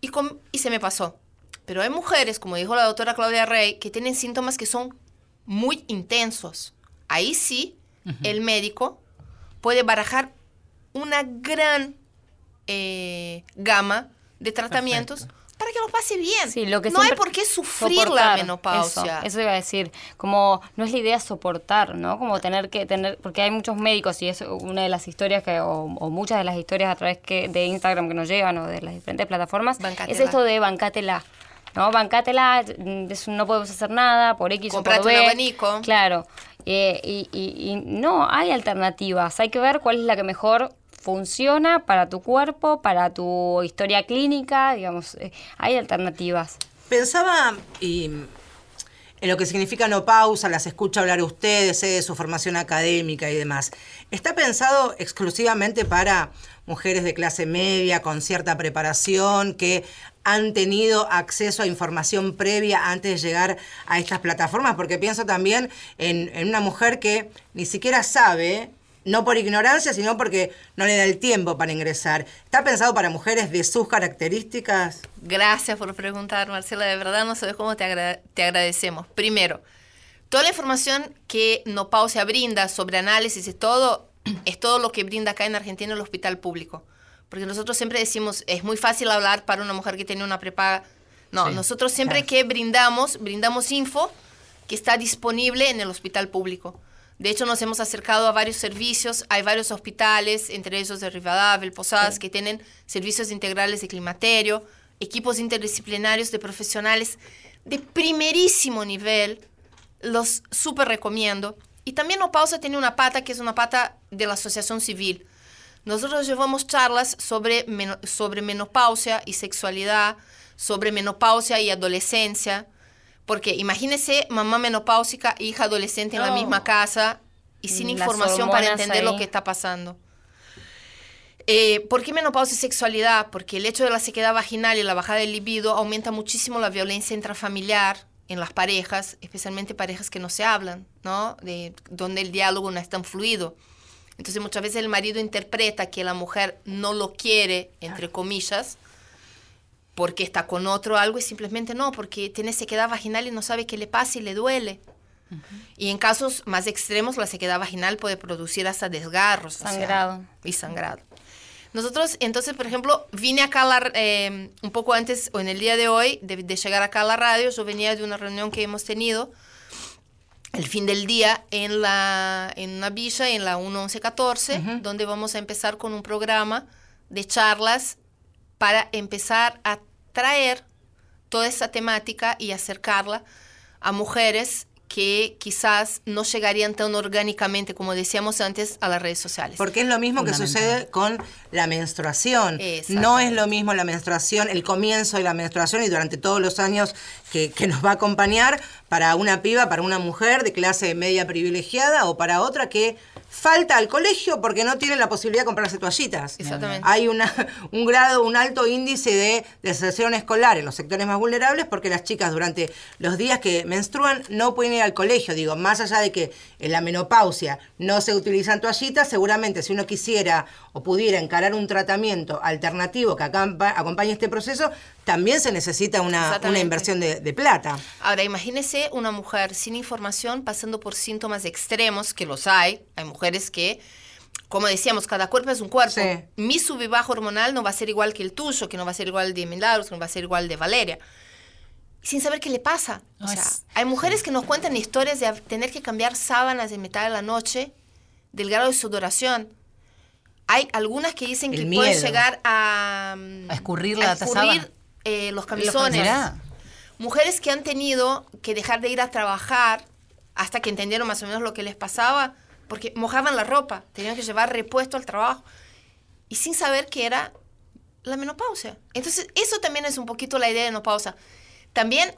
Y, com- y se me pasó. Pero hay mujeres, como dijo la doctora Claudia Rey, que tienen síntomas que son muy intensos. Ahí sí, el médico puede barajar una gran eh, gama de tratamientos para que lo pase bien. Sí, lo que no hay por qué sufrir la menopausia. Eso, eso iba a decir. Como no es la idea soportar, ¿no? Como tener que tener, porque hay muchos médicos y es una de las historias que, o, o muchas de las historias a través que, de Instagram que nos llegan o de las diferentes plataformas, Bancátela. es esto de bancátela. ¿No? Bancátela, mm, no podemos hacer nada por X Comprate o por un B. abanico. Claro. Eh, y, y- y no, hay alternativas. Hay que ver cuál es la que mejor funciona para tu cuerpo, para tu historia clínica, digamos, eh, hay alternativas. Pensaba y en lo que significa no pausa, las escucho hablar ustedes, de su formación académica y demás. ¿Está pensado exclusivamente para mujeres de clase media, con cierta preparación, que han tenido acceso a información previa antes de llegar a estas plataformas? Porque pienso también en una mujer que ni siquiera sabe, no por ignorancia, sino porque no le da el tiempo para ingresar. ¿Está pensado para mujeres de sus características? Gracias por preguntar, Marcela. De verdad no sabes cómo te, agra- te agradecemos. Primero, toda la información que Nopausia brinda sobre análisis y todo, es todo lo que brinda acá en Argentina el hospital público. Porque nosotros siempre decimos, es muy fácil hablar para una mujer que tiene una prepaga. No, Sí, nosotros siempre que brindamos, brindamos info que está disponible en el hospital público. De hecho, nos hemos acercado a varios servicios. Hay varios hospitales, entre ellos de Rivadavia, Posadas, que tienen servicios integrales de climaterio, equipos interdisciplinarios de profesionales de primerísimo nivel. Los súper recomiendo. Y también Opausa tiene una pata que es una pata de la asociación civil. Nosotros llevamos charlas sobre, meno- sobre menopausia y sexualidad, sobre menopausia y adolescencia. Porque imagínese mamá menopáusica, hija adolescente en la Oh. misma casa y sin Las información para entender lo que está pasando. Eh, ¿Por qué menopausia y sexualidad? Porque el hecho de la sequedad vaginal y la bajada del libido aumenta muchísimo la violencia intrafamiliar en las parejas, especialmente parejas que no se hablan, ¿no? De, donde el diálogo no es tan fluido. Entonces muchas veces el marido interpreta que la mujer no lo quiere, entre comillas, porque está con otro algo y simplemente no, porque tiene sequedad vaginal y no sabe qué le pasa y le duele. Y en casos más extremos la sequedad vaginal puede producir hasta desgarros. o sea, Sangrado. y sangrado. Nosotros, entonces, por ejemplo, vine acá a la- eh, un poco antes o en el día de hoy de, de llegar acá a la radio, yo venía de una reunión que hemos tenido el fin del día en, la, en una villa, en la 1114, donde vamos a empezar con un programa de charlas para empezar a traer toda esa temática y acercarla a mujeres que quizás no llegarían tan orgánicamente, como decíamos antes, a las redes sociales. Porque es lo mismo que sucede con la menstruación. No es lo mismo la menstruación, el comienzo de la menstruación y durante todos los años que, que nos va a acompañar para una piba, para una mujer de clase media privilegiada o para otra que falta al colegio porque no tiene la posibilidad de comprarse toallitas. Exactamente. Hay una, un grado, un alto índice de deserción escolar en los sectores más vulnerables porque las chicas durante los días que menstruan no pueden ir al colegio. Digo, más allá de que en la menopausia no se utilizan toallitas, seguramente si uno quisiera o pudiera encarar un tratamiento alternativo que acompañe este proceso, también se necesita una, inversión de, de plata. Ahora, imagínese una mujer sin información pasando por síntomas extremos, que los hay. Hay mujeres que, como decíamos, cada cuerpo es un cuerpo. Sí. Mi sub y bajo hormonal no va a ser igual que el tuyo, que no va a ser igual de Milagros, que no va a ser igual de Valeria. Sin saber qué le pasa. O No, sea, es- hay mujeres que nos cuentan historias de tener que cambiar sábanas en mitad de la noche del grado de sudoración. Hay algunas que dicen El que pueden llegar a, A escurrir la a escurrir, eh, los camisones. Mujeres que han tenido que dejar de ir a trabajar hasta que entendieron más o menos lo que les pasaba, porque mojaban la ropa, tenían que llevar repuesto al trabajo y sin saber que era la menopausia. Entonces, eso también es un poquito la idea de menopausia. También,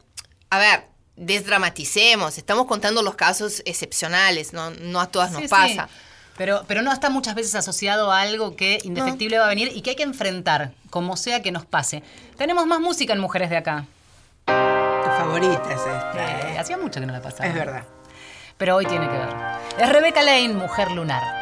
a ver, desdramaticemos, estamos contando los casos excepcionales, no, no a todas nos Sí, sí. pasa. Pero, pero no está muchas veces asociado a algo que indefectible va a venir y que hay que enfrentar, como sea que nos pase. Tenemos más música en Mujeres de Acá. Tu favorita es esta. Eh, ¿eh? hacía mucho que no la pasaba. Es verdad. Pero hoy tiene que ver. Es Rebeca Lane, Mujer Lunar.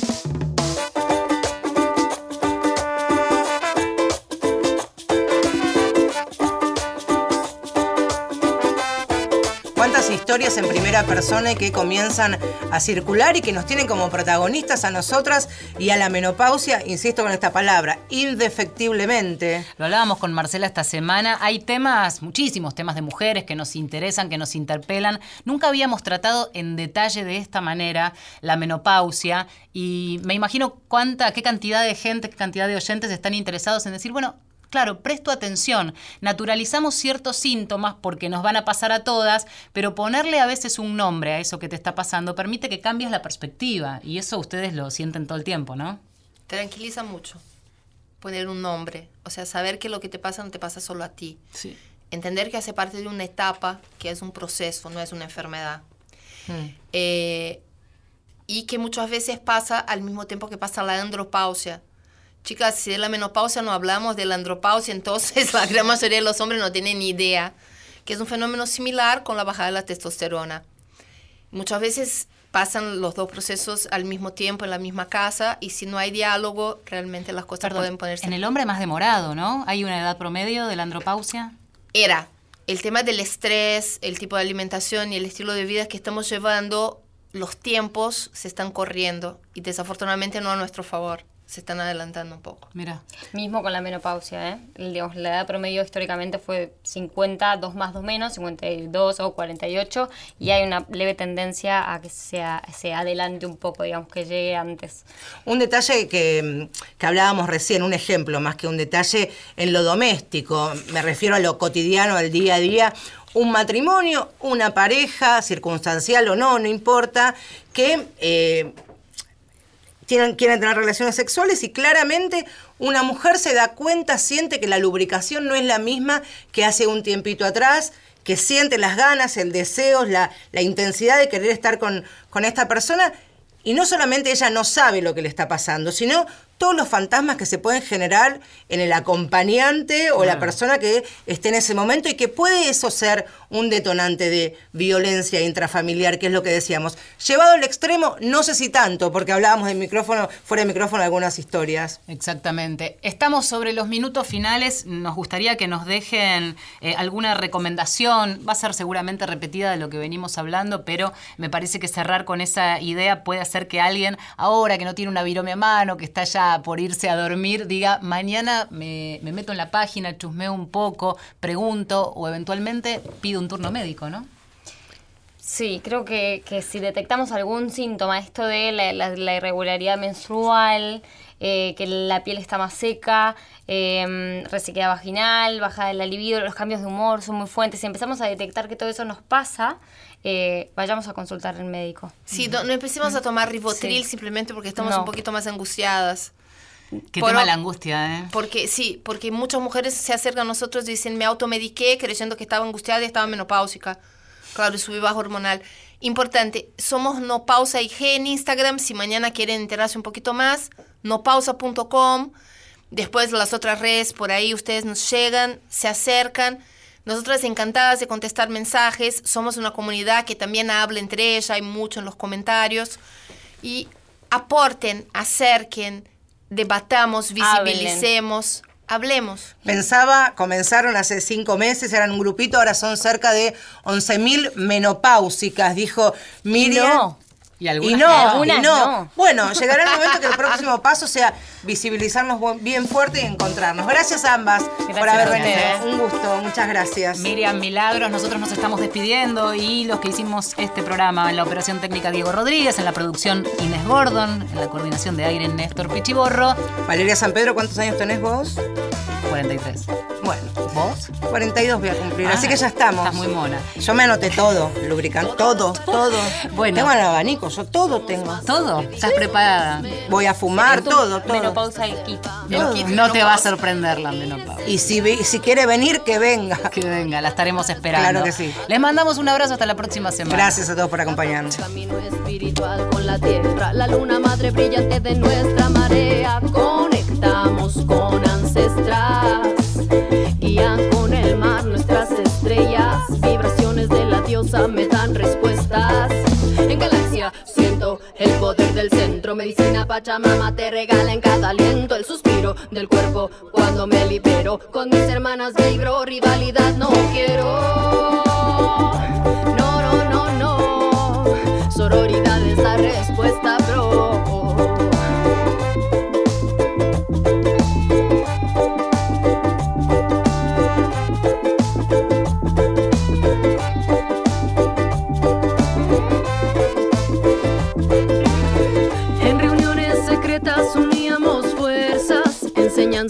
Historias en primera persona que comienzan a circular y que nos tienen como protagonistas a nosotras y a la menopausia, insisto con esta palabra, indefectiblemente. Lo hablábamos con Marcela esta semana. Hay temas, muchísimos temas de mujeres que nos interesan, que nos interpelan. Nunca habíamos tratado en detalle de esta manera la menopausia y me imagino cuánta, qué cantidad de gente, qué cantidad de oyentes están interesados en decir, bueno, Claro, presto atención, naturalizamos ciertos síntomas porque nos van a pasar a todas, pero ponerle a veces un nombre a eso que te está pasando permite que cambies la perspectiva y eso ustedes lo sienten todo el tiempo, ¿no? Tranquiliza mucho poner un nombre, o sea, saber que lo que te pasa no te pasa solo a ti. Sí. Entender que hace parte de una etapa, que es un proceso, no es una enfermedad. Eh, y que muchas veces pasa al mismo tiempo que pasa la andropausia. Chicas, si de la menopausia no hablamos de la andropausia, entonces la gran mayoría de los hombres no tienen ni idea, que es un fenómeno similar con la bajada de la testosterona. Muchas veces pasan los dos procesos al mismo tiempo en la misma casa y si no hay diálogo, realmente las cosas Perdón, pueden ponerse... En el hombre más demorado, ¿no? ¿Hay una edad promedio de la andropausia? Era el tema del estrés, el tipo de alimentación y el estilo de vida que estamos llevando, los tiempos se están corriendo y desafortunadamente no a nuestro favor. Se están adelantando un poco. Mira. Mismo con la menopausia, ¿eh? Digamos, la edad promedio históricamente fue 50, 2 más, 2 menos, 52 o 48, y hay una leve tendencia a que sea, se adelante un poco, digamos, que llegue antes. Un detalle que, que hablábamos recién, un ejemplo más que un detalle en lo doméstico, me refiero a lo cotidiano, al día a día. Un matrimonio, una pareja, circunstancial o no, no importa, que eh, quieren tener relaciones sexuales y claramente una mujer se da cuenta, siente que la lubricación no es la misma que hace un tiempito atrás, que siente las ganas, el deseo, la, la intensidad de querer estar con, con esta persona. Y no solamente ella no sabe lo que le está pasando, sino todos los fantasmas que se pueden generar en el acompañante o la persona que esté en ese momento y que puede eso ser un detonante de violencia intrafamiliar, que es lo que decíamos. Llevado al extremo, no sé si tanto, porque hablábamos de micrófono, fuera de micrófono algunas historias. Exactamente. Estamos sobre los minutos finales. Nos gustaría que nos dejen eh, alguna recomendación. Va a ser seguramente repetida de lo que venimos hablando, pero me parece que cerrar con esa idea puede hacer que alguien, ahora que no tiene una virome a mano, que está ya por irse a dormir, diga, mañana me, me meto en la página, chusmeo un poco, pregunto o eventualmente pido un turno médico, ¿no? Sí, creo que, que si detectamos algún síntoma, esto de la, la- la irregularidad menstrual, eh, que la piel está más seca, eh, vaginal, baja de la libido, los cambios de humor son muy fuertes. Si empezamos a detectar que todo eso nos pasa, eh, vayamos a consultar al médico. Sí, no, no empecemos a tomar ribotril Sí. simplemente porque estamos No. un poquito más angustiadas. Qué Por tema la angustia, ¿eh? Porque sí, porque muchas mujeres se acercan a nosotros y dicen, me automediqué creyendo que estaba angustiada y estaba menopáusica. Claro, y subí bajo hormonal. Importante, somos No Pausa IG en Instagram, si mañana quieren enterarse un poquito más, nopausa.com. Después las otras redes por ahí ustedes nos llegan, se acercan. Nosotras encantadas de contestar mensajes. Somos una comunidad que también habla entre ella, hay mucho en los comentarios. Y aporten, acerquen, debatamos, Hablen. visibilicemos, hablemos. Pensaba, comenzaron hace cinco meses, eran un grupito, ahora son cerca de 11.000 menopáusicas, dijo Miriam. no. Y Y algunas no, Algunas y no. no. Bueno, llegará el momento que el próximo paso sea visibilizarnos bien fuerte y encontrarnos. Gracias a ambas por haber venido. Un gusto, muchas gracias. Miriam Milagros, nosotros nos estamos despidiendo y los que hicimos este programa en la operación técnica Diego Rodríguez, en la producción Inés Gordon, en la coordinación de aire Néstor Pichiborro, Valeria San Pedro, ¿cuántos años tenés vos? 43. Bueno, ¿Vos? 42 voy a cumplir, Ah, así que ya estamos. estás muy mona. Yo me anoté todo, lubricante, todo, todo. Bueno. Tengo el abanico, yo todo tengo. ¿Todo? ¿Estás preparada? Voy a fumar, todo, todo. Menopausa el kit. No, kit no te va a sorprender la menopausa. Y si, si quiere venir, que venga. Que venga, la estaremos esperando. Claro que sí. Les mandamos un abrazo hasta la próxima semana. Gracias a todos por acompañarnos. Camino espiritual con la tierra, la luna madre brillante de nuestra marea. Conectamos con ancestras, guían con el mar nuestras estrellas. Vibraciones de la diosa me dan respuestas. En galaxia siento el poder del centro. Medicina Pachamama te regala en cada aliento el suspiro del cuerpo cuando me libero. Con mis hermanas vibro, rivalidad